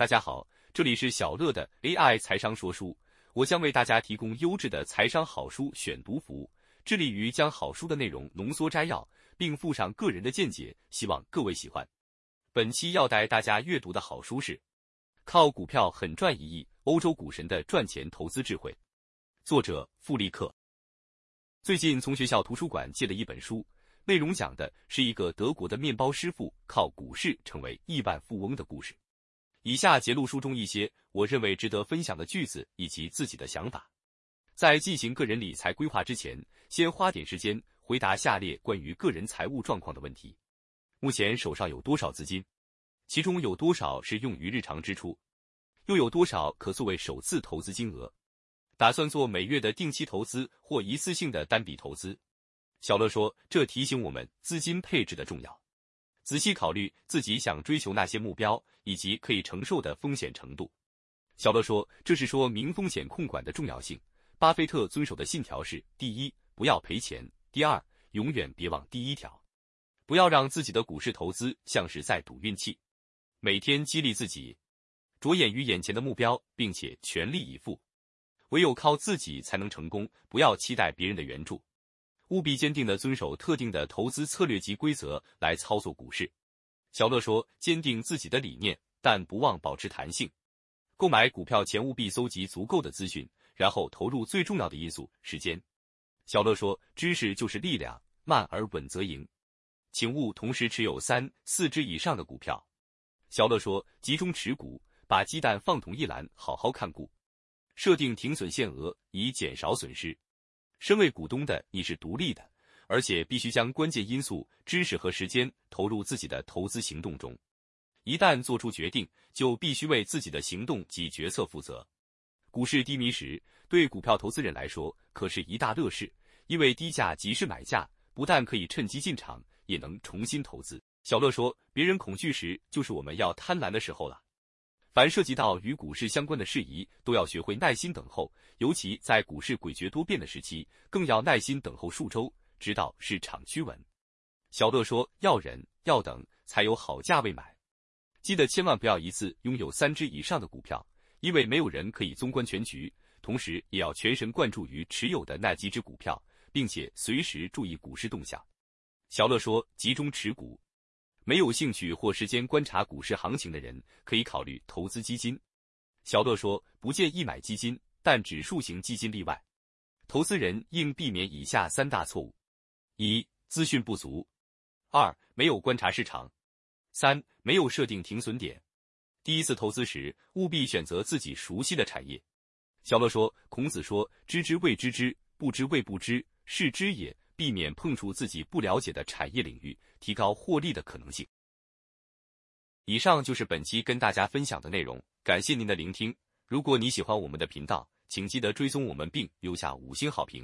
大家好，这里是小乐的 AI 财商说书，我将为大家提供优质的财商好书选读服务，致力于将好书的内容浓缩摘要，并附上个人的见解，希望各位喜欢。本期要带大家阅读的好书是《靠股票狠赚一亿：欧洲股神的赚钱投资智慧》，作者富利克。最近从学校图书馆借了一本书，内容讲的是一个德国的面包师傅靠股市成为亿万富翁的故事。以下节录书中一些我认为值得分享的句子以及自己的想法。在进行个人理财规划之前，先花点时间回答下列关于个人财务状况的问题：目前手上有多少资金？其中有多少是用于日常支出？又有多少可作为首次投资金额？打算做每月的定期投资或一次性的单笔投资？小乐说，这提醒我们资金配置的重要。仔细考虑自己想追求那些目标以及可以承受的风险程度。小乐说，这是说明风险控管的重要性。巴菲特遵守的信条是：第一，不要赔钱；第二，永远别忘第一条，不要让自己的股市投资像是在赌运气。每天激励自己，着眼于眼前的目标，并且全力以赴。唯有靠自己才能成功，不要期待别人的援助。务必坚定地遵守特定的投资策略及规则来操作股市。小乐说：“坚定自己的理念，但不忘保持弹性。购买股票前务必搜集足够的资讯，然后投入最重要的因素——时间。”小乐说：“知识就是力量，慢而稳则赢。请勿同时持有三四只以上的股票。”小乐说：“集中持股，把鸡蛋放同一篮，好好看股。设定停损限额，以减少损失。”身为股东的你是独立的，而且必须将关键因素、知识和时间投入自己的投资行动中。一旦做出决定，就必须为自己的行动及决策负责。股市低迷时，对股票投资人来说可是一大乐事，因为低价即是买价，不但可以趁机进场，也能重新投资。小乐说：“别人恐惧时，就是我们要贪婪的时候了。”凡涉及到与股市相关的事宜，都要学会耐心等候，尤其在股市诡谲多变的时期，更要耐心等候数周，直到市场趋稳。小乐说：“要忍，要等，才有好价位买。记得千万不要一次拥有三只以上的股票，因为没有人可以纵观全局。同时，也要全神贯注于持有的那几只股票，并且随时注意股市动向。”小乐说：“集中持股。”没有兴趣或时间观察股市行情的人，可以考虑投资基金。小乐说，不建议买基金，但指数型基金例外。投资人应避免以下三大错误：一、资讯不足；二、没有观察市场；三、没有设定停损点。第一次投资时，务必选择自己熟悉的产业。小乐说，孔子说：“知之谓知之，不知谓不知，是知也。”避免碰触自己不了解的产业领域，提高获利的可能性。以上就是本期跟大家分享的内容，感谢您的聆听。如果你喜欢我们的频道，请记得追踪我们并留下五星好评。